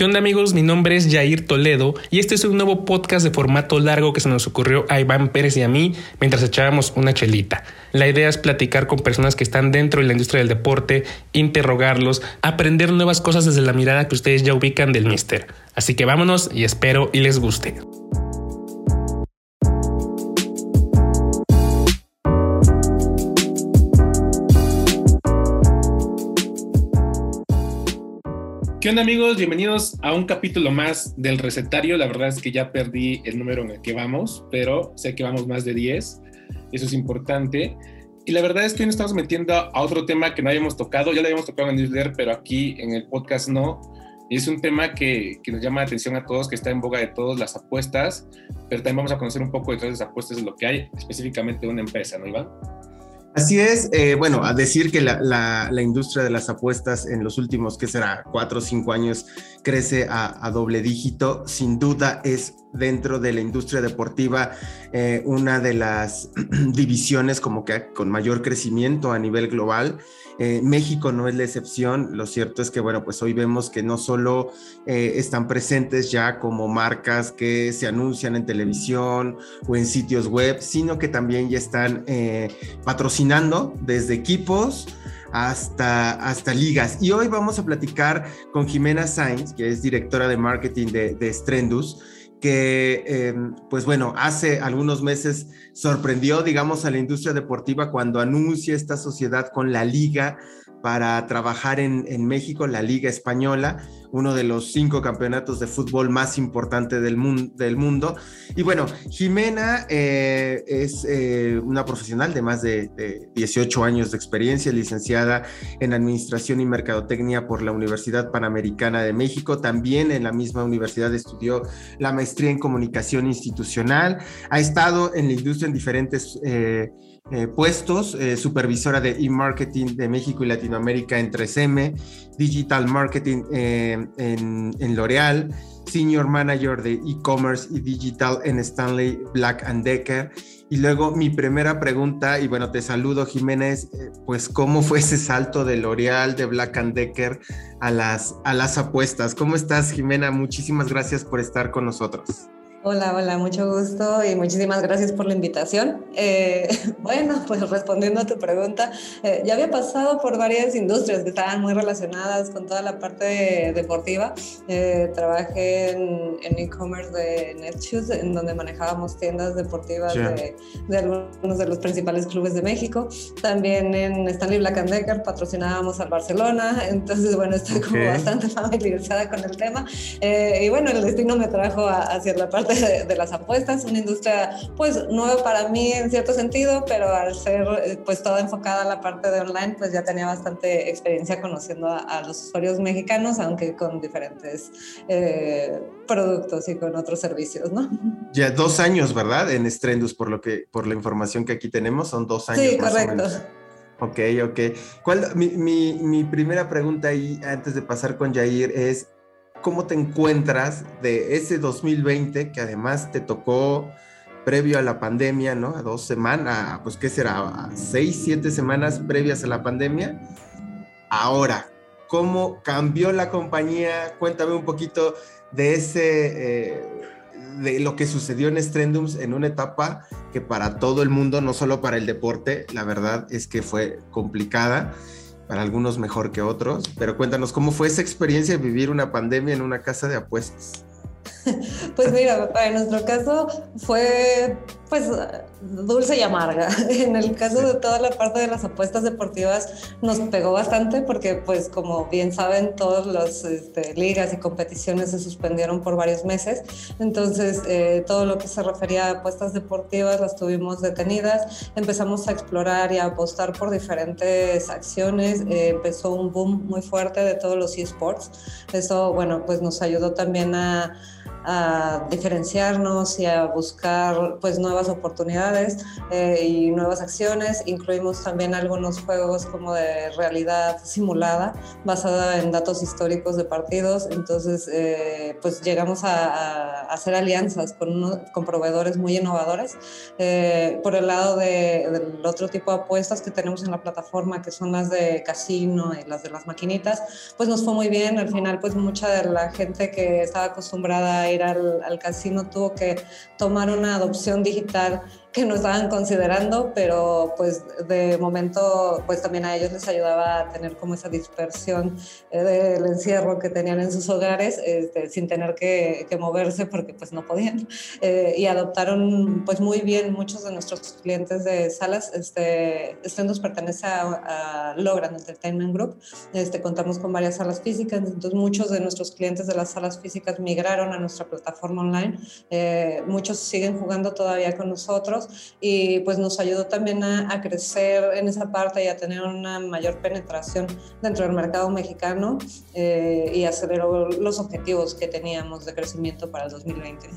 ¿Qué onda amigos? Mi nombre es Jair Toledo y este es un nuevo podcast de formato largo que se nos ocurrió a Iván Pérez y a mí mientras echábamos una chelita. La idea es platicar con personas que están dentro de la industria del deporte, interrogarlos, aprender nuevas cosas desde la mirada que ustedes ya ubican del Mister. Así que vámonos y espero y les guste. ¿Qué onda amigos? Bienvenidos a un capítulo más del recetario. La verdad es que ya perdí el número en el que vamos, pero sé que vamos más de 10. Eso es importante. Y la verdad es que hoy nos estamos metiendo a otro tema que no habíamos tocado. Ya lo habíamos tocado en el newsletter, pero aquí en el podcast no. Y es un tema que, que, nos llama la atención a todos, que está en boga de todos, las apuestas. Pero también vamos a conocer un poco de todas las apuestas de lo que hay específicamente de una empresa, ¿no, Iván? Así es, eh, bueno, a decir que la, la, la, industria de las apuestas en los últimos, ¿qué será? Cuatro o cinco años crece a, a, doble dígito, sin duda es dentro de la industria deportiva eh, una de las divisiones como que con mayor crecimiento a nivel global. Eh, México no es la excepción. Lo cierto es que, bueno, pues hoy vemos que no solo eh, están presentes ya como marcas que se anuncian en televisión o en sitios web, sino que también ya están eh, patrocinando desde equipos hasta, hasta ligas. Y hoy vamos a platicar con Jimena Sainz, que es directora de marketing de, de Strendus que, eh, pues bueno, hace algunos meses sorprendió, digamos, a la industria deportiva cuando anuncia esta sociedad con la liga para trabajar en, México, la Liga Española, uno de los cinco campeonatos de fútbol más importantes del, mun del mundo. Y bueno, Jimena eh, es eh, una profesional de más de, de, 18 años de experiencia, licenciada en Administración y Mercadotecnia por la Universidad Panamericana de México. También en la misma universidad estudió la maestría en Comunicación Institucional. Ha estado en la industria en diferentes... Eh, eh, puestos, eh, supervisora de e-marketing de México y Latinoamérica en 3M, digital marketing eh, en, en L'Oreal, senior manager de e-commerce y digital en Stanley Black and Decker. Y luego mi primera pregunta, y bueno, te saludo Jiménez, pues cómo fue ese salto de L'Oreal, de Black and Decker a las, a las apuestas. ¿Cómo estás Jimena? Muchísimas gracias por estar con nosotros. Hola, hola, mucho gusto y muchísimas gracias por la invitación. Eh, bueno, pues respondiendo a tu pregunta, eh, ya había pasado por varias industrias que estaban muy relacionadas con toda la parte deportiva. Eh, trabajé en e-commerce de Netshoes, en donde manejábamos tiendas deportivas yeah. de, de, algunos de los principales clubes de México. También en Stanley Black Decker patrocinábamos al Barcelona, entonces bueno, estoy okay. como bastante familiarizada con el tema. y bueno, el destino me trajo a, hacia la parte de, de, las apuestas, una industria pues nueva para mí en cierto sentido, pero al ser pues toda enfocada a la parte de online, pues ya tenía bastante experiencia conociendo a, a los usuarios mexicanos, aunque con diferentes eh, productos y con otros servicios, ¿no? Ya dos años, ¿verdad? En Strendus, por lo que, por la información que aquí tenemos, son dos años. Sí, más correcto. O menos. Ok, ok. ¿Cuál, mi, mi, mi primera pregunta ahí, antes de pasar con Jair, es cómo te encuentras de ese 2020 que además te tocó previo a la pandemia, ¿no? A dos semanas, pues qué será, a seis, siete semanas previas a la pandemia. Ahora, ¿cómo cambió la compañía? Cuéntame un poquito de ese, eh, de lo que sucedió en Strendums en una etapa que para todo el mundo, no solo para el deporte, la verdad es que fue complicada para algunos mejor que otros, pero cuéntanos cómo fue esa experiencia de vivir una pandemia en una casa de apuestas. Pues mira, para nuestro caso fue pues dulce y amarga. En el caso de toda la parte de las apuestas deportivas nos pegó bastante porque pues como bien saben todas las este, ligas y competiciones se suspendieron por varios meses. Entonces eh, todo lo que se refería a apuestas deportivas las tuvimos detenidas. Empezamos a explorar y a apostar por diferentes acciones. Eh, empezó un boom muy fuerte de todos los esports. Eso bueno pues nos ayudó también a a diferenciarnos y a buscar pues nuevas oportunidades eh, y nuevas acciones. Incluimos también algunos juegos como de realidad simulada basada en datos históricos de partidos. Entonces eh, pues llegamos a, hacer alianzas con, con proveedores muy innovadores. Eh, por el lado de, del otro tipo de apuestas que tenemos en la plataforma, que son las de casino y las de las maquinitas, pues nos fue muy bien. Al final pues mucha de la gente que estaba acostumbrada a ir al, al casino tuvo que tomar una adopción digital que no estaban considerando, pero pues de momento pues también a ellos les ayudaba a tener como esa dispersión eh, del encierro que tenían en sus hogares este, sin tener que, que, moverse porque pues no podían eh, y adoptaron pues muy bien muchos de nuestros clientes de salas, este, Stendus pertenece a, a Logran Entertainment Group, este, contamos con varias salas físicas, entonces muchos de nuestros clientes de las salas físicas migraron a nuestra plataforma online, eh, muchos siguen jugando todavía con nosotros, y pues nos ayudó también a, crecer en esa parte y a tener una mayor penetración dentro del mercado mexicano eh, y aceleró los objetivos que teníamos de crecimiento para el 2020.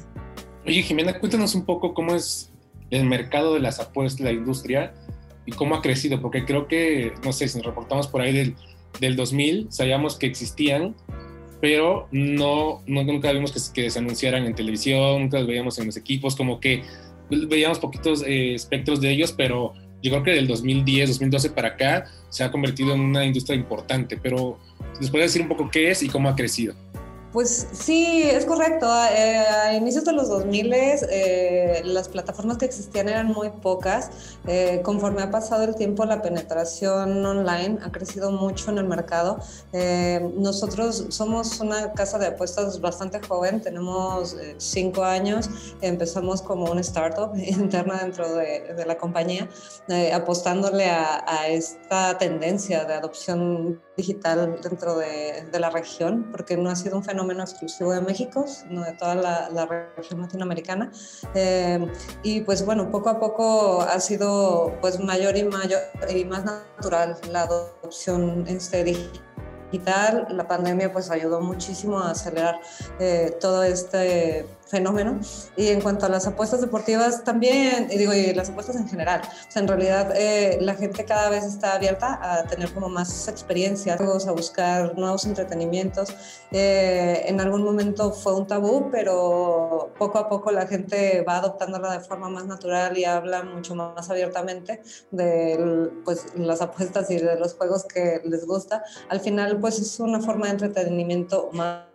Oye, Jimena, cuéntanos un poco cómo es el mercado de las apuestas, la industria y cómo ha crecido, porque creo que, no sé, si nos reportamos por ahí del, del 2000, sabíamos que existían, pero no nunca vimos que, que, se anunciaran en televisión, nunca los veíamos en los equipos, como que veíamos poquitos eh, espectros de ellos, pero yo creo que del 2010, 2012 para acá se ha convertido en una industria importante, pero ¿les puede decir un poco qué es y cómo ha crecido? Pues sí, es correcto. Eh, a inicios de los 2000 eh, las plataformas que existían eran muy pocas. Eh, conforme ha pasado el tiempo, la penetración online ha crecido mucho en el mercado. Eh, nosotros somos una casa de apuestas bastante joven, tenemos cinco años. Empezamos como una startup interna dentro de, la compañía, apostándole a, a, esta tendencia de adopción digital dentro de, de la región, porque no ha sido un fenómeno fenómeno exclusivo de México, sino de toda la, la región latinoamericana. Eh, y pues bueno, poco a poco ha sido pues mayor y, mayor, y más natural la adopción este, digital. La pandemia pues ayudó muchísimo a acelerar eh, todo este fenómeno. Y en cuanto a las apuestas deportivas también, y digo, y las apuestas en general, o sea, en realidad eh, la gente cada vez está abierta a tener como más experiencias, a buscar nuevos entretenimientos. Eh, en algún momento fue un tabú, pero poco a poco la gente va adoptándola de forma más natural y habla mucho más abiertamente de pues, las apuestas y de los juegos que les gusta. Al final, pues es una forma de entretenimiento más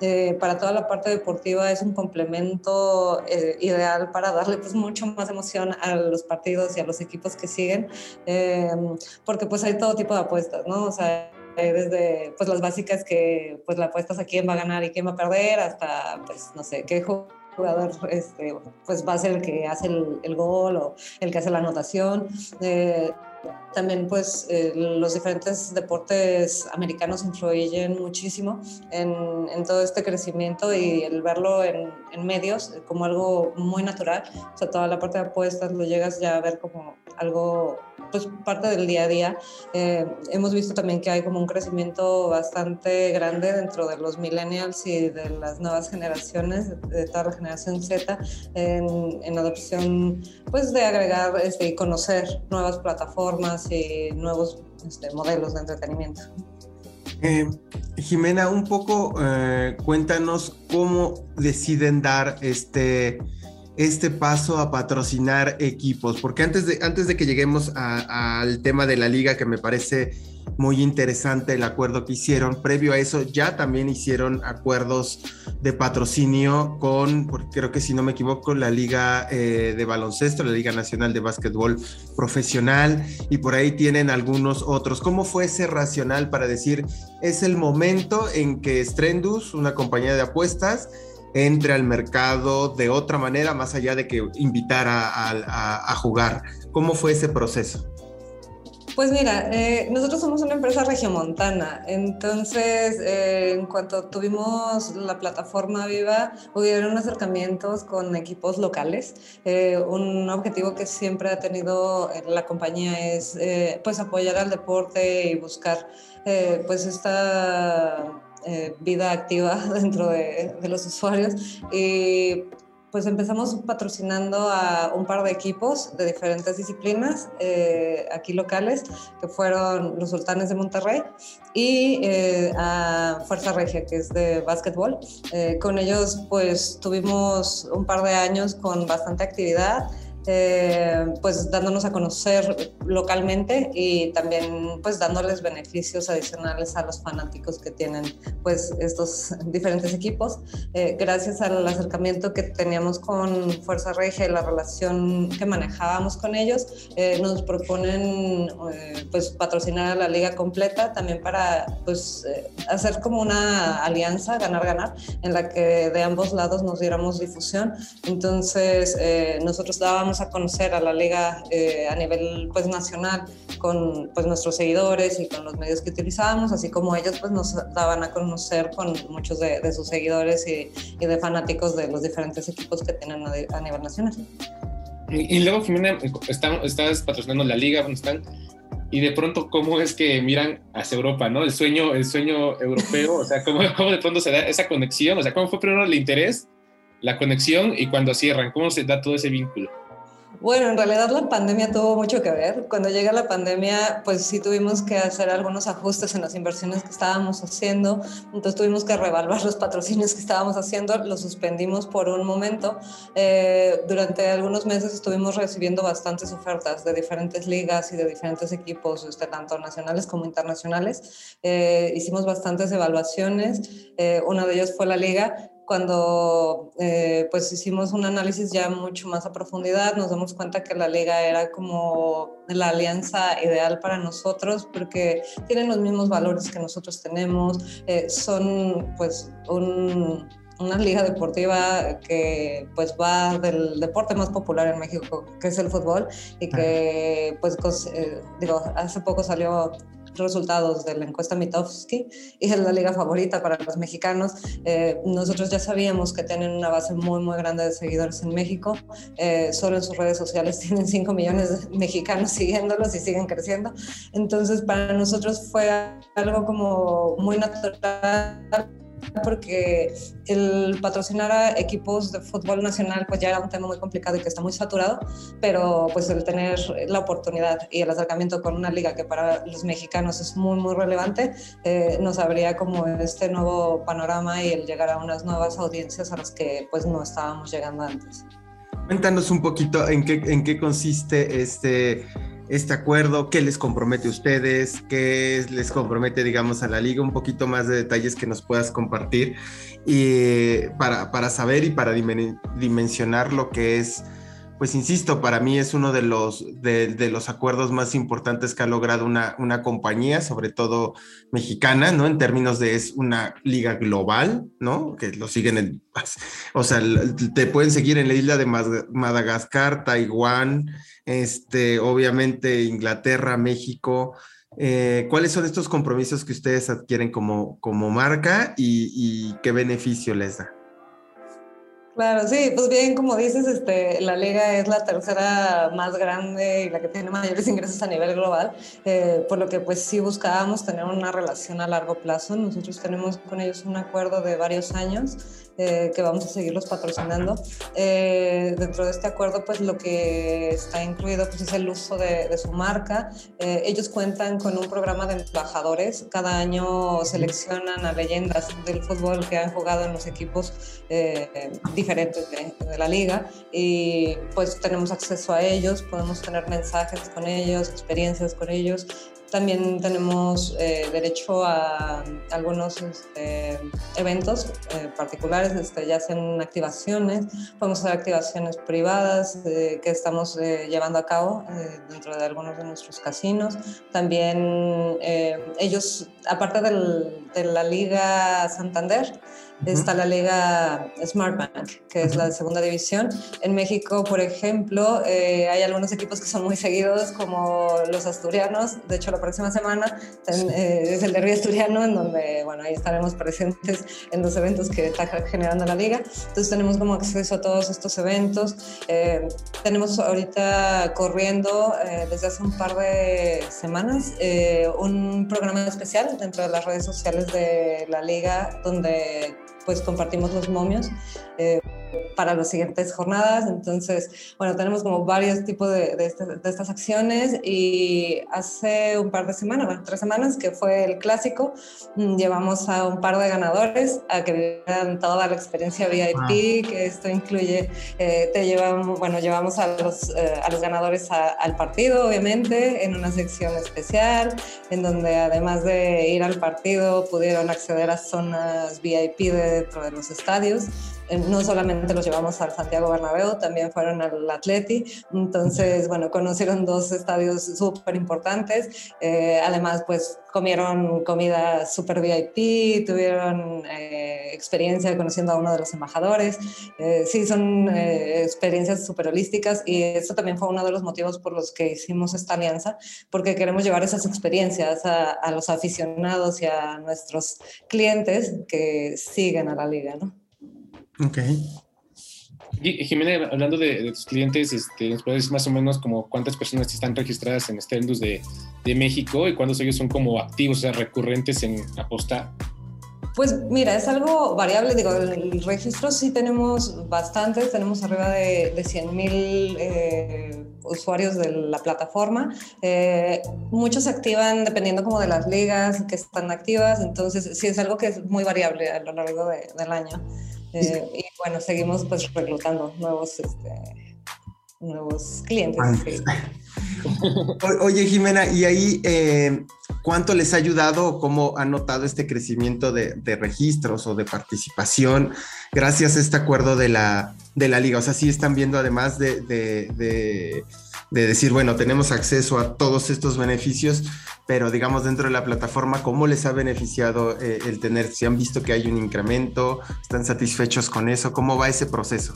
eh, para toda la parte deportiva es un complemento eh, ideal para darle pues mucho más emoción a los partidos y a los equipos que siguen, eh, porque pues hay todo tipo de apuestas, ¿no? O sea, desde pues las básicas que pues la apuestas a quién va a ganar y quién va a perder hasta pues no sé qué jugador este, pues va a ser el que hace el, el gol o el que hace la anotación. También pues eh, los diferentes deportes americanos influyen muchísimo en, en, todo este crecimiento y el verlo en, en, medios como algo muy natural, o sea, toda la parte de apuestas lo llegas ya a ver como algo, pues parte del día a día. Eh, hemos visto también que hay como un crecimiento bastante grande dentro de los millennials y de las nuevas generaciones, de toda la generación Z, en, en adopción pues de agregar este, y conocer nuevas plataformas y nuevos este, modelos de entretenimiento. Eh, Jimena, un poco eh, cuéntanos cómo deciden dar este, este paso a patrocinar equipos, porque antes de, antes de que lleguemos al tema de la liga, que me parece muy interesante el acuerdo que hicieron. Previo a eso ya también hicieron acuerdos de patrocinio con, creo que si no me equivoco, la Liga eh, de Baloncesto, la Liga Nacional de Básquetbol Profesional y por ahí tienen algunos otros. ¿Cómo fue ese racional para decir es el momento en que Strendus, una compañía de apuestas, entre al mercado de otra manera, más allá de que invitar a, jugar? ¿Cómo fue ese proceso? Pues mira, eh, nosotros somos una empresa regiomontana, entonces eh, en cuanto tuvimos la plataforma viva, hubieron acercamientos con equipos locales. Eh, un objetivo que siempre ha tenido la compañía es pues apoyar al deporte y buscar pues esta vida activa dentro de, los usuarios. Y pues empezamos patrocinando a un par de equipos de diferentes disciplinas eh, aquí locales, que fueron los Sultanes de Monterrey y eh, a Fuerza Regia, que es de básquetbol. Eh, con ellos pues tuvimos un par de años con bastante actividad. Eh, pues dándonos a conocer localmente y también pues dándoles beneficios adicionales a los fanáticos que tienen pues estos diferentes equipos. Eh, gracias al acercamiento que teníamos con Fuerza Regia y la relación que manejábamos con ellos, eh, nos proponen pues patrocinar a la liga completa también para pues hacer como una alianza, ganar-ganar, en la que de ambos lados nos diéramos difusión. Entonces nosotros dábamos a conocer a la liga eh, a nivel pues nacional con pues nuestros seguidores y con los medios que utilizábamos, así como ellos pues nos daban a conocer con muchos de, sus seguidores y, y, de fanáticos de los diferentes equipos que tienen a, nivel nacional. Y, luego, Jimena, estás patrocinando la liga, ¿dónde están? y de pronto cómo es que miran hacia Europa, ¿no? El sueño, el sueño europeo, o sea, cómo, cómo de pronto se da esa conexión, o sea, cómo fue primero el interés, la conexión y cuando cierran, cómo se da todo ese vínculo. Bueno, en realidad la pandemia tuvo mucho que ver. Cuando llega la pandemia, pues sí tuvimos que hacer algunos ajustes en las inversiones que estábamos haciendo. Entonces tuvimos que revaluar los patrocinios que estábamos haciendo. Los suspendimos por un momento. Eh, durante algunos meses estuvimos recibiendo bastantes ofertas de diferentes ligas y de diferentes equipos, este, tanto nacionales como internacionales. Eh, hicimos bastantes evaluaciones. Eh, una de ellas fue la liga cuando eh, pues hicimos un análisis ya mucho más a profundidad, nos damos cuenta que la liga era como la alianza ideal para nosotros porque tienen los mismos valores que nosotros tenemos, eh, son pues una liga deportiva que pues va del deporte más popular en México, que es el fútbol, y que pues eh, digo, hace poco salió resultados de la encuesta Mitofsky y es la liga favorita para los mexicanos. Eh, nosotros ya sabíamos que tienen una base muy, muy grande de seguidores en México. Eh, solo en sus redes sociales tienen 5 millones de mexicanos siguiéndolos y siguen creciendo. Entonces, para nosotros fue algo como muy natural porque el patrocinar a equipos de fútbol nacional pues ya era un tema muy complicado y que está muy saturado, pero pues el tener la oportunidad y el acercamiento con una liga que para los mexicanos es muy muy relevante, eh, nos abría como este nuevo panorama y el llegar a unas nuevas audiencias a las que pues no estábamos llegando antes. Cuéntanos un poquito en qué, en qué consiste este este acuerdo, qué les compromete a ustedes, qué les compromete, digamos, a la liga, un poquito más de detalles que nos puedas compartir y para, para saber y para dimensionar lo que es pues insisto, para mí es uno de los, de, los acuerdos más importantes que ha logrado una, una, compañía, sobre todo mexicana, ¿no? En términos de es una liga global, ¿no? Que lo siguen en, o sea, te pueden seguir en la isla de Madagascar, Taiwán, este, obviamente Inglaterra, México. Eh, ¿Cuáles son estos compromisos que ustedes adquieren como, como marca y, y qué beneficio les da? Claro, sí, pues bien, como dices, este, la liga es la tercera más grande y la que tiene mayores ingresos a nivel global, eh, por lo que pues sí buscábamos tener una relación a largo plazo. Nosotros tenemos con ellos un acuerdo de varios años eh, que vamos a seguirlos patrocinando. Eh, dentro de este acuerdo, pues lo que está incluido pues, es el uso de, su marca. Eh, ellos cuentan con un programa de embajadores. Cada año seleccionan a leyendas del fútbol que han jugado en los equipos diferentes de, de la liga y pues tenemos acceso a ellos, podemos tener mensajes con ellos, experiencias con ellos también tenemos eh, derecho a algunos este, eventos eh, particulares, este, ya sean activaciones, podemos hacer activaciones privadas eh, que estamos llevando a cabo dentro de algunos de nuestros casinos. También ellos, aparte de la Liga Santander, está la liga Smart Bank, que es la segunda división. En México, por ejemplo, eh, hay algunos equipos que son muy seguidos, como los asturianos. De hecho, la próxima semana eh, es el derbi asturiano, en donde, bueno, ahí estaremos presentes en los eventos que está generando la liga. Entonces, tenemos como acceso a todos estos eventos. Eh, tenemos ahorita corriendo desde hace un par de semanas un programa especial dentro de las redes sociales de la liga, donde pues compartimos los momios. Eh, para las siguientes jornadas. Entonces, bueno, tenemos como varios tipos de, este, de, estas acciones y hace un par de semanas, bueno, tres semanas, que fue el clásico, mm, llevamos a un par de ganadores a que vivieran toda la experiencia VIP, ah. que esto incluye, eh, te llevamos, bueno, llevamos a los, eh, a los ganadores al partido, obviamente, en una sección especial, en donde además de ir al partido, pudieron acceder a zonas VIP dentro de los estadios no solamente los llevamos al Santiago Bernabéu, también fueron al Atleti, entonces, bueno, conocieron dos estadios súper importantes, eh, además, pues comieron comida súper VIP, tuvieron eh, experiencia conociendo a uno de los embajadores, eh, sí, son experiencias súper holísticas y eso también fue uno de los motivos por los que hicimos esta alianza, porque queremos llevar esas experiencias a, a los aficionados y a nuestros clientes que siguen a la liga, ¿no? Ok. Jimena, hablando de, tus clientes, este, ¿nos puedes decir más o menos como cuántas personas están registradas en Stendus de, de México y cuántos ellos son como activos, o sea, recurrentes en apostar? Pues mira, es algo variable. Digo, el registro sí tenemos bastantes, tenemos arriba de, de 100 mil eh, usuarios de la plataforma. Eh, muchos se activan dependiendo como de las ligas que están activas, entonces sí es algo que es muy variable a lo largo del año. Eh, y bueno, seguimos pues reclutando nuevos, este, nuevos clientes. Oye, Jimena, y ahí, eh, ¿cuánto les ha ayudado o cómo ha notado este crecimiento de, registros o de participación gracias a este acuerdo de la, de la liga? O sea, sí están viendo además de, de, decir, bueno, tenemos acceso a todos estos beneficios, pero digamos dentro de la plataforma, ¿cómo les ha beneficiado eh, el tener, si han visto que hay un incremento, están satisfechos con eso? ¿Cómo va ese proceso?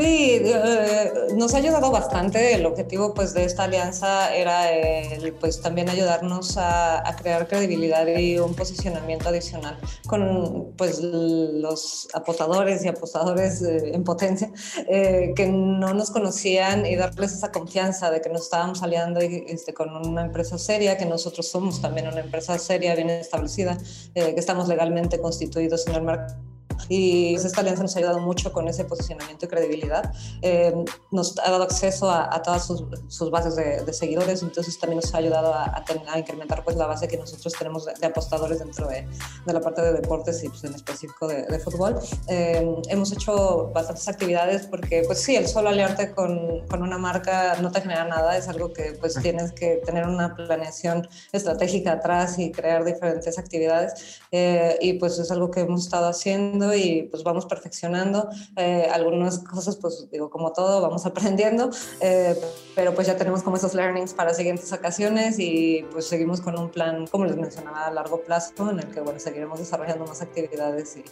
Sí, eh, nos ha ayudado bastante. El objetivo pues, de esta alianza era el, pues, también ayudarnos a, crear credibilidad y un posicionamiento adicional con pues, los apostadores y apostadores eh, en potencia eh, que no nos conocían y darles esa confianza de que nos estábamos aliando este, con una empresa seria, que nosotros somos también una empresa seria, bien establecida, que estamos legalmente constituidos en el mercado y esta alianza nos ha ayudado mucho con ese posicionamiento y credibilidad. Eh, nos ha dado acceso a, todas sus, bases de, seguidores, entonces también nos ha ayudado a, a, incrementar pues, la base que nosotros tenemos de, apostadores dentro de, de, la parte de deportes y pues, en específico de, fútbol. Eh, hemos hecho bastantes actividades porque, pues sí, el solo aliarte con, con, una marca no te genera nada, es algo que pues tienes que tener una planeación estratégica atrás y crear diferentes actividades eh, y pues es algo que hemos estado haciendo y pues vamos perfeccionando. Eh, algunas cosas, pues digo, como todo, vamos aprendiendo, eh, pero pues ya tenemos como esos learnings para siguientes ocasiones y pues seguimos con un plan, como les mencionaba, a largo plazo, en el que, bueno, seguiremos desarrollando más actividades y,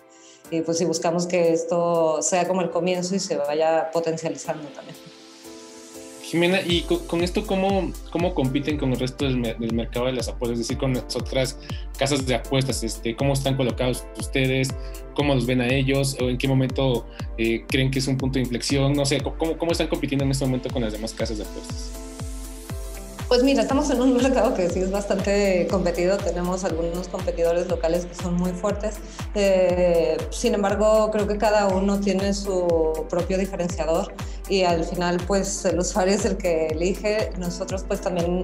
y pues si buscamos que esto sea como el comienzo y se vaya potencializando también. Jimena, ¿y con, esto cómo, compiten con el resto del, mercado de las apuestas? Es decir, con las otras casas de apuestas, este, ¿cómo están colocados ustedes? ¿Cómo los ven a ellos? ¿O en qué momento eh, creen que es un punto de inflexión? No sé, ¿cómo, ¿cómo están compitiendo en este momento con las demás casas de apuestas? Pues mira, estamos en un mercado que sí es bastante competido, tenemos algunos competidores locales que son muy fuertes, eh, sin embargo creo que cada uno tiene su propio diferenciador y al final pues el usuario es el que elige, nosotros pues también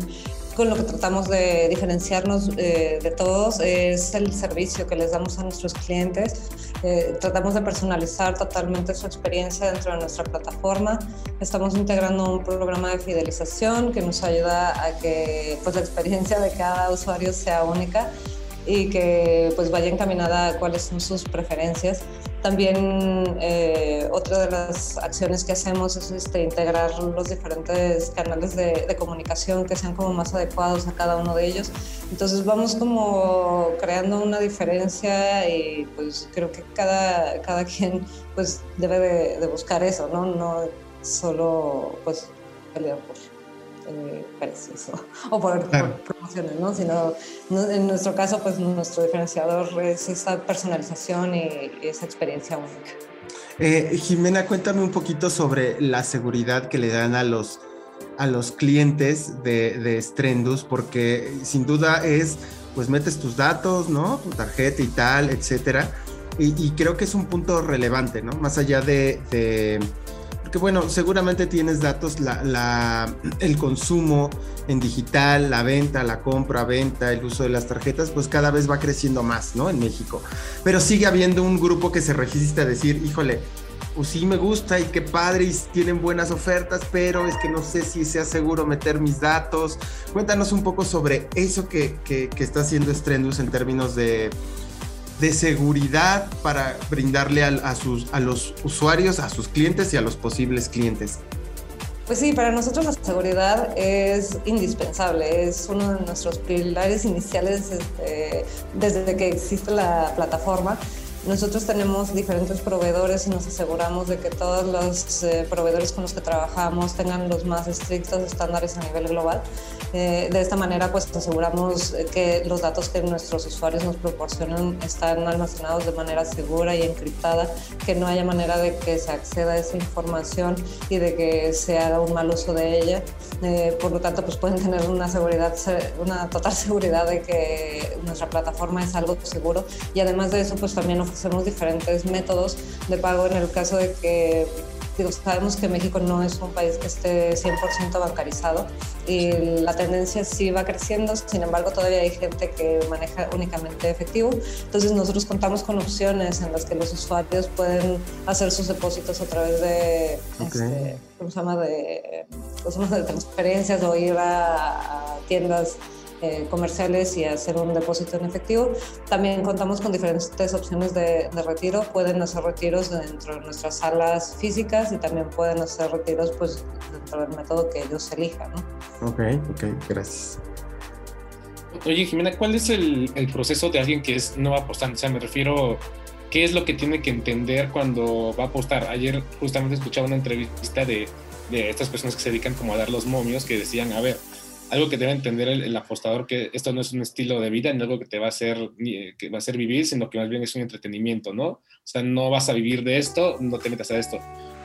con lo que tratamos de diferenciarnos eh, de todos es el servicio que les damos a nuestros clientes. Eh, tratamos de personalizar totalmente su experiencia dentro de nuestra plataforma. Estamos integrando un programa de fidelización que nos ayuda a que pues, la experiencia de cada usuario sea única y que pues vaya encaminada a cuáles son sus preferencias. También eh, otra de las acciones que hacemos es este, integrar los diferentes canales de, comunicación que sean como más adecuados a cada uno de ellos. Entonces vamos como creando una diferencia y pues creo que cada, cada quien pues debe de, de buscar eso, ¿no? No solo pues pelear por eh, precios o, por, promociones, ¿no? Sino en nuestro caso, pues nuestro diferenciador es esa personalización y, esa experiencia única. Eh, Jimena, cuéntame un poquito sobre la seguridad que le dan a los, a los clientes de, de Strendus, porque sin duda es, pues metes tus datos, ¿no? Tu tarjeta y tal, etcétera. Y, creo que es un punto relevante, ¿no? Más allá de bueno, seguramente tienes datos, la, el consumo en digital, la venta, la compra, venta, el uso de las tarjetas, pues cada vez va creciendo más, ¿no? En México. Pero sigue habiendo un grupo que se resiste a decir, híjole, pues sí me gusta y qué padre y tienen buenas ofertas, pero es que no sé si sea seguro meter mis datos. Cuéntanos un poco sobre eso que, que, que está haciendo Strendus en términos de de seguridad para brindarle a, sus, a los usuarios, a sus clientes y a los posibles clientes? Pues sí, para nosotros la seguridad es indispensable, es uno de nuestros pilares iniciales este, desde que existe la plataforma. Nosotros tenemos diferentes proveedores y nos aseguramos de que todos los eh, proveedores con los que trabajamos tengan los más estrictos estándares a nivel global. Eh, de esta manera, pues aseguramos que los datos que nuestros usuarios nos proporcionan están almacenados de manera segura y encriptada, que no haya manera de que se acceda a esa información y de que se haga un mal uso de ella. Eh, por lo tanto, pues pueden tener una seguridad, una total seguridad de que nuestra plataforma es algo seguro y además de eso, pues también hacemos diferentes métodos de pago en el caso de que Digo, sabemos que México no es un país que esté 100% bancarizado y la tendencia sí va creciendo, sin embargo todavía hay gente que maneja únicamente efectivo, entonces nosotros contamos con opciones en las que los usuarios pueden hacer sus depósitos a través de, este, ¿cómo se llama?, de, de transferencias o ir a tiendas eh, comerciales y hacer un depósito en efectivo. También contamos con diferentes opciones de, retiro. Pueden hacer retiros dentro de nuestras salas físicas y también pueden hacer retiros pues, dentro del método que ellos elijan. ¿no? Ok, ok, gracias. Oye, Jimena, ¿cuál es el, el, proceso de alguien que es no apostante? O sea, me refiero, ¿qué es lo que tiene que entender cuando va a apostar? Ayer justamente escuchaba una entrevista de, de estas personas que se dedican como a dar los momios que decían, a ver, algo que debe entender el, apostador que esto no es un estilo de vida, no algo que te va a hacer que va a hacer vivir, sino que más bien es un entretenimiento, ¿no? O sea, no vas a vivir de esto, no te metas a esto.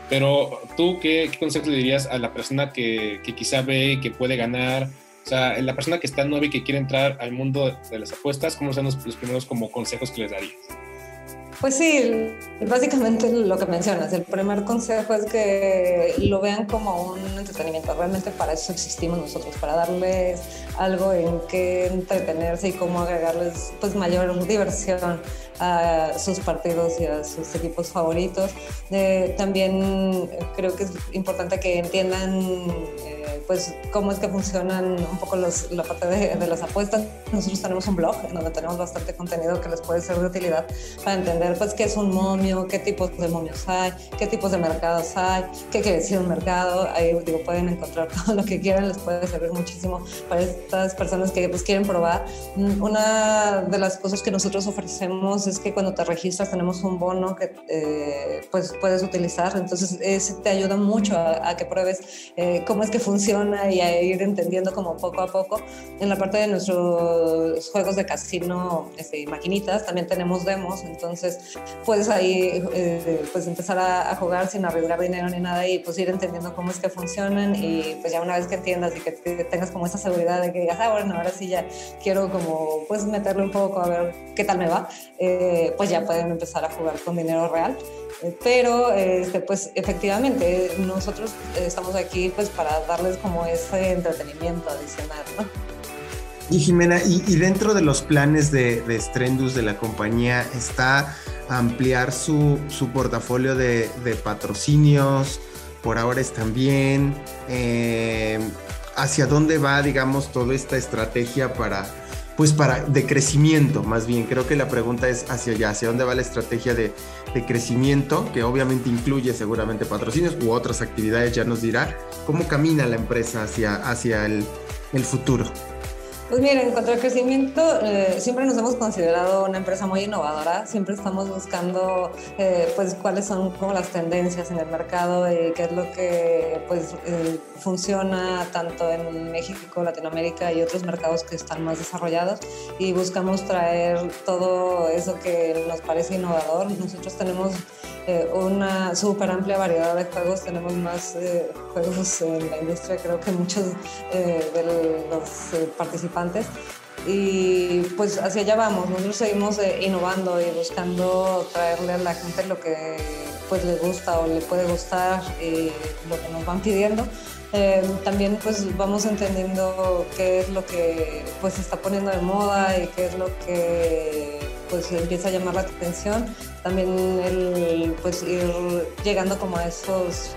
Pero tú, ¿qué, qué consejo le dirías a la persona que, que quizá ve que puede ganar? O sea, la persona que está nueva y que quiere entrar al mundo de las apuestas, ¿cómo son los, los primeros como consejos que les darías? Pues sí, básicamente lo que mencionas. El primer consejo es que lo vean como un entretenimiento. Realmente para eso existimos nosotros, para darles algo en que entretenerse y cómo agregarles pues mayor diversión a sus partidos y a sus equipos favoritos. Eh, también creo que es importante que entiendan eh, pues cómo es que funcionan un poco los, la parte de, de, las apuestas. Nosotros tenemos un blog en donde tenemos bastante contenido que les puede ser de utilidad para entender pues qué es un momio, qué tipos de momios hay, qué tipos de mercados hay, qué quiere decir un mercado. Ahí digo, pueden encontrar todo lo que quieran, les puede servir muchísimo para estas personas que pues quieren probar. Mm, una de las cosas que nosotros ofrecemos es que cuando te registras tenemos un bono que eh, pues puedes utilizar, entonces ese te ayuda mucho a, que pruebes eh, cómo es que funciona y a ir entendiendo como poco a poco. En la parte de nuestros juegos de casino este, maquinitas también tenemos demos, entonces puedes ahí eh, pues empezar a, a, jugar sin arriesgar dinero ni nada y pues ir entendiendo cómo es que funcionan y pues ya una vez que entiendas y que tengas como esa seguridad de que digas, ah, bueno, ahora sí ya quiero como pues meterle un poco a ver qué tal me va. Eh, pues ya pueden empezar a jugar con dinero real. Eh, pero este, pues efectivamente nosotros estamos aquí pues para darles como ese entretenimiento adicional, ¿no? Y Jimena, y, dentro de los planes de, de Strendus de la compañía está ampliar su, su portafolio de, de, patrocinios, por ahora están bien, eh, hacia dónde va, digamos, toda esta estrategia para pues para, de crecimiento más bien. Creo que la pregunta es hacia allá, hacia dónde va la estrategia de, de crecimiento, que obviamente incluye seguramente patrocinios u otras actividades, ya nos dirá, cómo camina la empresa hacia, hacia el, el futuro. Pues miren, en cuanto al crecimiento, eh, siempre nos hemos considerado una empresa muy innovadora, siempre estamos buscando eh, pues cuáles son como las tendencias en el mercado y qué es lo que pues eh, funciona tanto en México, Latinoamérica y otros mercados que están más desarrollados y buscamos traer todo eso que nos parece innovador. Nosotros tenemos una súper amplia variedad de juegos, tenemos más juegos en la industria creo que muchos de los participantes y pues hacia allá vamos, nosotros seguimos eh, innovando y buscando traerle a la gente lo que pues le gusta o le puede gustar y lo que nos van pidiendo. Eh, también pues vamos entendiendo qué es lo que pues se está poniendo de moda y qué es lo que pues empieza a llamar la atención. También el pues ir llegando como a esos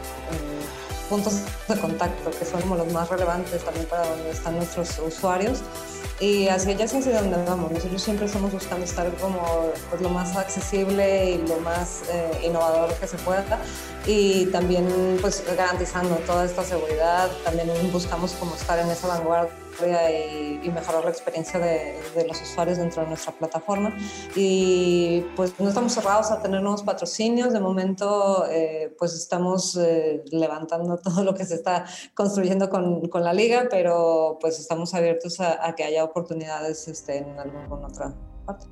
puntos de contacto, que son como los más relevantes también para donde están nuestros usuarios. Y hacia allá es hacia donde vamos. Nosotros siempre estamos buscando estar como pues, lo más accesible y lo más eh, innovador que se pueda. Y también pues garantizando toda esta seguridad. También buscamos como estar en esa vanguardia y, mejorar la experiencia de, los usuarios dentro de nuestra plataforma. Y pues no estamos cerrados a tener nuevos patrocinios. De momento, eh, pues estamos eh, levantando todo lo que se está construyendo con, con la liga, pero pues estamos abiertos a, que haya oportunidades este, en alguna otra parte.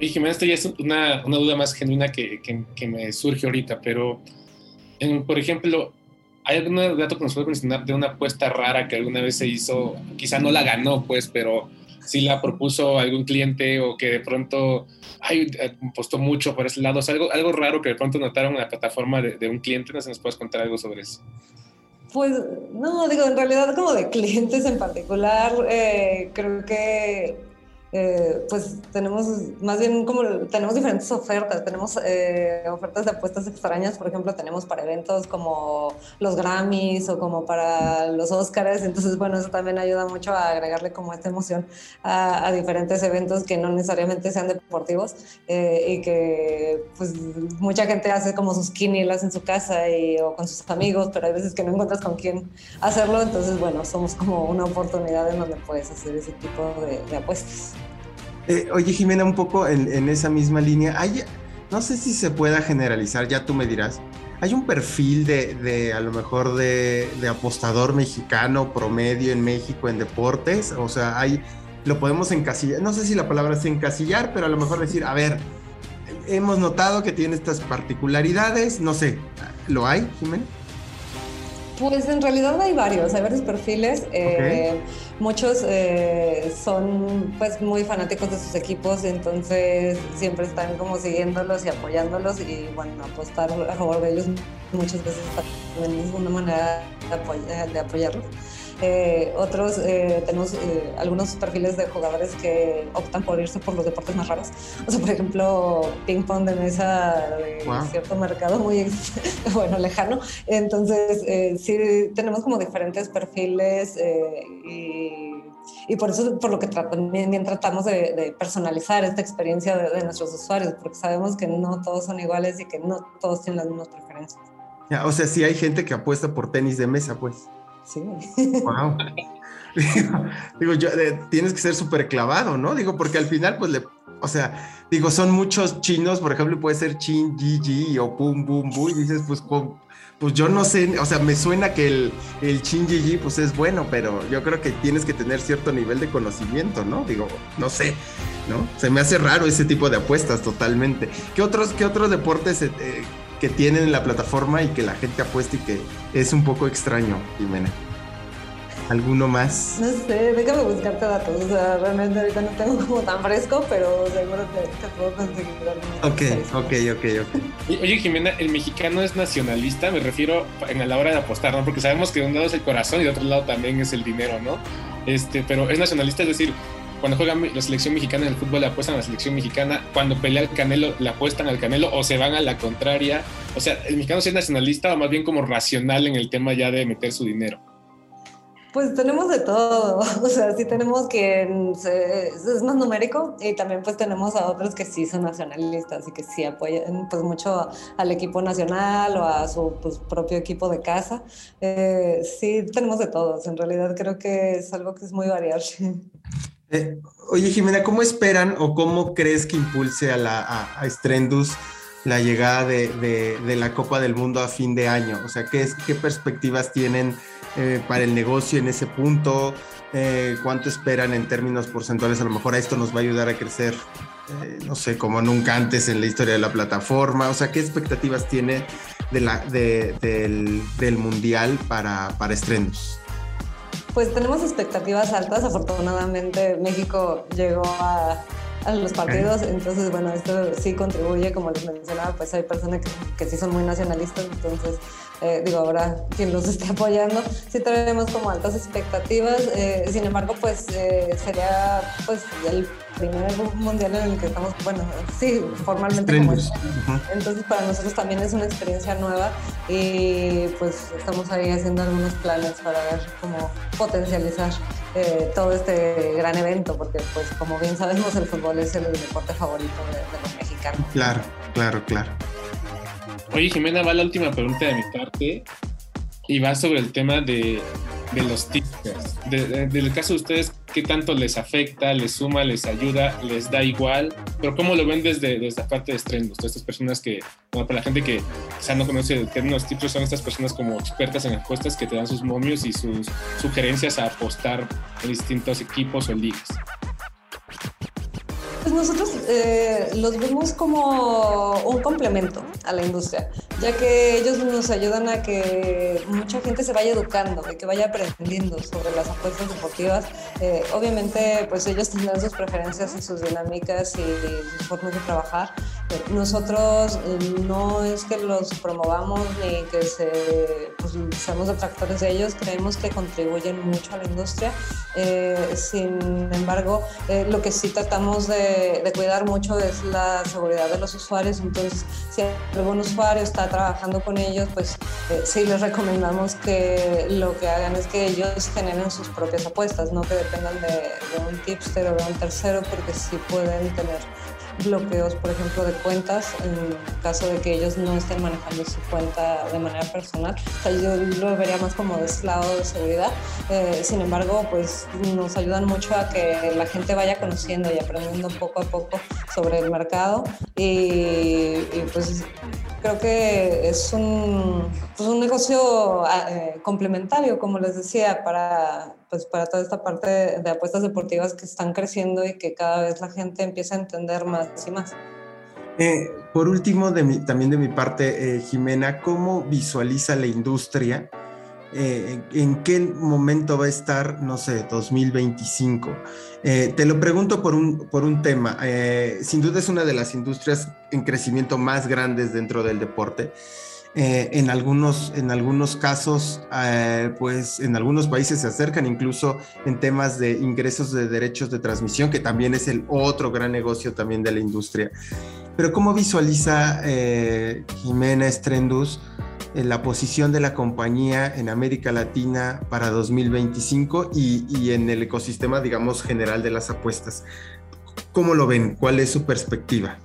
Y Jimena, esto ya es una, una duda más genuina que, que, que, me surge ahorita, pero, en, por ejemplo, ¿Hay algún dato que nos puede mencionar de una apuesta rara que alguna vez se hizo? Quizá no la ganó, pues, pero sí la propuso algún cliente o que de pronto ay, apostó mucho por ese lado. O sea, algo, algo raro que de pronto notaron en la plataforma de, un cliente. No sé si nos puedes contar algo sobre eso. Pues no, digo, en realidad como de clientes en particular, eh, creo que eh, pues tenemos más bien como tenemos diferentes ofertas, tenemos eh, ofertas de apuestas extrañas, por ejemplo, tenemos para eventos como los Grammys o como para los Oscars, entonces bueno, eso también ayuda mucho a agregarle como esta emoción a, diferentes eventos que no necesariamente sean deportivos eh, y que pues mucha gente hace como sus quinielas en su casa y, o con sus amigos, pero hay veces que no encuentras con quién hacerlo, entonces bueno, somos como una oportunidad en donde puedes hacer ese tipo de apuestas. Eh, oye, Jimena, un poco en, esa misma línea, hay, no sé si se pueda generalizar, ya tú me dirás, hay un perfil de, a lo mejor de, apostador mexicano promedio en México en deportes, o sea, hay, lo podemos encasillar, no sé si la palabra es encasillar, pero a lo mejor decir, a ver, hemos notado que tiene estas particularidades, no sé, ¿lo hay, Jimena? Pues en realidad hay varios, hay varios perfiles. Eh, muchos eh, son pues muy fanáticos de sus equipos, entonces siempre están como siguiéndolos y apoyándolos y bueno, apostar a favor de ellos muchas veces también es una manera de apoyarlos. Eh, otros eh, tenemos eh, algunos perfiles de jugadores que optan por irse por los deportes más raros. O sea, por ejemplo, ping pong de mesa de cierto mercado muy bueno lejano. Entonces, sí tenemos como diferentes perfiles y, y, por eso por lo que también tratamos de, personalizar esta experiencia de, de, nuestros usuarios, porque sabemos que no todos son iguales y que no todos tienen las mismas preferencias. o sea, sí hay gente que apuesta por tenis de mesa, pues. Sí. Wow. digo, yo, eh, tienes que ser súper clavado, ¿no? Digo, porque al final, pues le, o sea, digo, son muchos chinos, por ejemplo, puede ser chin, ji, o pum, bum, bum, y dices, pues, pues yo no sé, o sea, me suena que el, el chin, pues es bueno, pero yo creo que tienes que tener cierto nivel de conocimiento, ¿no? Digo, no sé, ¿no? Se me hace raro ese tipo de apuestas totalmente. ¿Qué otros, qué otros deportes eh, que tienen en la plataforma y que la gente apuesta y que es un poco extraño, Jimena. ¿Alguno más? No sé, déjame buscarte datos. O sea, realmente ahorita no tengo como tan fresco, pero seguro que te puedo conseguir Ok, ok, ok, ok. Oye, Jimena, ¿el mexicano es nacionalista? Me refiero en la hora de apostar, ¿no? Porque sabemos que de un lado es el corazón y de otro lado también es el dinero, ¿no? Este, pero es nacionalista, es decir, cuando juega la selección mexicana en el fútbol le apuestan a la selección mexicana, cuando pelea el Canelo le apuestan al Canelo o se van a la contraria. O sea, ¿el mexicano es nacionalista o más bien como racional en el tema ya de meter su dinero? Pues tenemos de todo, o sea, sí tenemos que es más numérico y también pues tenemos a otros que sí son nacionalistas y que sí apoyan pues mucho al equipo nacional o a su pues, propio equipo de casa. Eh, sí tenemos de todos, en realidad creo que es algo que es muy variable. Eh, oye Jimena, ¿cómo esperan o cómo crees que impulse a, la, a, a Strendus la llegada de, de, la Copa del Mundo a fin de año? O sea, ¿qué, qué perspectivas tienen? Eh, para el negocio en ese punto? Eh, ¿Cuánto esperan en términos porcentuales? A lo mejor a esto nos va a ayudar a crecer, no sé, como nunca antes en la historia de la plataforma. O sea, ¿qué expectativas tiene de la, de, del, del, Mundial para, para estrenos? Pues tenemos expectativas altas. Afortunadamente México llegó a a los partidos. Entonces, bueno, esto sí contribuye, como les mencionaba, pues hay personas que, que sí son muy nacionalistas, entonces, eh, digo, ahora quien los esté apoyando, sí tenemos como altas expectativas. Eh, sin embargo, pues eh, sería pues el primer mundial en el que estamos, bueno, sí, formalmente como es. Entonces, para nosotros también es una experiencia nueva y pues estamos ahí haciendo algunos planes para ver cómo potencializar eh, todo este gran evento, porque pues como bien sabemos el fútbol es el deporte favorito de, de los mexicanos. Claro, claro, claro. Oye, Jimena, va la última pregunta de mi parte y va sobre el tema de, de los tickets. De, del caso de ustedes, ¿qué tanto les afecta, les suma, les ayuda, les da igual? Pero ¿cómo lo ven desde, desde la parte de estrenos? Estas personas que, bueno, para la gente que quizá no conoce el término tips, son estas personas como expertas en apuestas que te dan sus momios y sus sugerencias a apostar en distintos equipos o ligas. Pues nosotros eh, los vemos como un complemento a la industria, ya que ellos nos ayudan a que mucha gente se vaya educando y que vaya aprendiendo sobre las apuestas deportivas. Eh, obviamente, pues ellos tendrán sus preferencias y sus dinámicas y, sus formas de trabajar. Nosotros eh, no es que los promovamos ni que se, pues, seamos detractores de ellos, creemos que contribuyen mucho a la industria. sin embargo, lo que sí tratamos de de, cuidar mucho es la seguridad de los usuarios. Entonces, si algún usuario está trabajando con ellos, pues eh, sí les recomendamos que lo que hagan es que ellos generen sus propias apuestas, no que dependan de, de un tipster o de un tercero, porque sí pueden tener bloqueos, por ejemplo, de cuentas en caso de que ellos no estén manejando su cuenta de manera personal. O sea, yo lo vería más como de ese lado de seguridad. Eh, sin embargo, pues nos ayudan mucho a que la gente vaya conociendo y aprendiendo poco a poco sobre el mercado y, y pues creo que es un, pues un negocio eh, complementario, como les decía, para, pues para toda esta parte de, apuestas deportivas que están creciendo y que cada vez la gente empieza a entender más y más. Eh, por último, de mi, también de mi parte, eh, Jimena, ¿cómo visualiza la industria? Eh, ¿En qué momento va a estar, no sé, 2025? Eh, te lo pregunto por un, por un tema. Eh, sin duda es una de las industrias en crecimiento más grandes dentro del deporte. Eh, en, algunos, en algunos casos, eh, pues en algunos países se acercan incluso en temas de ingresos de derechos de transmisión, que también es el otro gran negocio también de la industria. Pero ¿cómo visualiza eh, Jimena Estrendus la posición de la compañía en América Latina para 2025 y, y en el ecosistema, digamos, general de las apuestas? ¿Cómo lo ven? ¿Cuál es su perspectiva?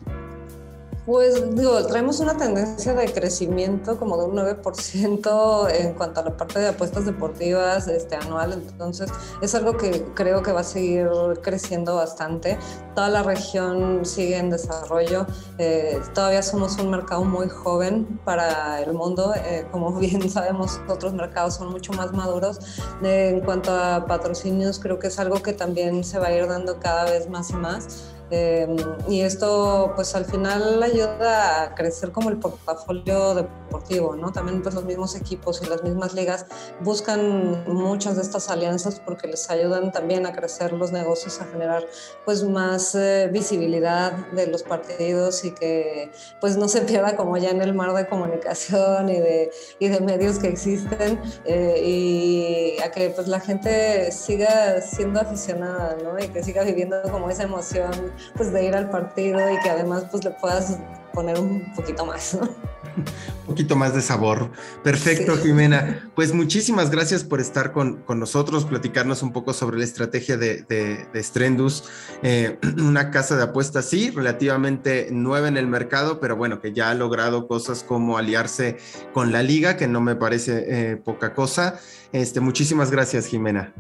Pues digo, traemos una tendencia de crecimiento como de un 9% en cuanto a la parte de apuestas deportivas este, anual, entonces es algo que creo que va a seguir creciendo bastante. Toda la región sigue en desarrollo, eh, todavía somos un mercado muy joven para el mundo, eh, como bien sabemos otros mercados son mucho más maduros. Eh, en cuanto a patrocinios, creo que es algo que también se va a ir dando cada vez más y más. Eh, y esto pues al final ayuda a crecer como el portafolio deportivo, ¿no? También pues los mismos equipos y las mismas ligas buscan muchas de estas alianzas porque les ayudan también a crecer los negocios, a generar pues más eh, visibilidad de los partidos y que pues no se pierda como ya en el mar de comunicación y de, y de medios que existen eh, y a que pues la gente siga siendo aficionada, ¿no? Y que siga viviendo como esa emoción pues de ir al partido y que además pues le puedas poner un poquito más, ¿no? un poquito más de sabor. Perfecto, Jimena. Pues muchísimas gracias por estar con, nosotros, platicarnos un poco sobre la estrategia de, de, Strendus, eh, una casa de apuestas, sí, relativamente nueva en el mercado, pero bueno, que ya ha logrado cosas como aliarse con la liga, que no me parece eh, poca cosa. Este, muchísimas gracias, Jimena.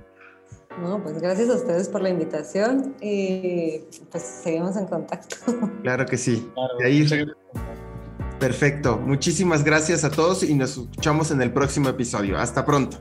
No, pues gracias a ustedes por la invitación y pues seguimos en contacto. Claro que sí. Perfecto. Muchísimas gracias a todos y nos escuchamos en el próximo episodio. Hasta pronto.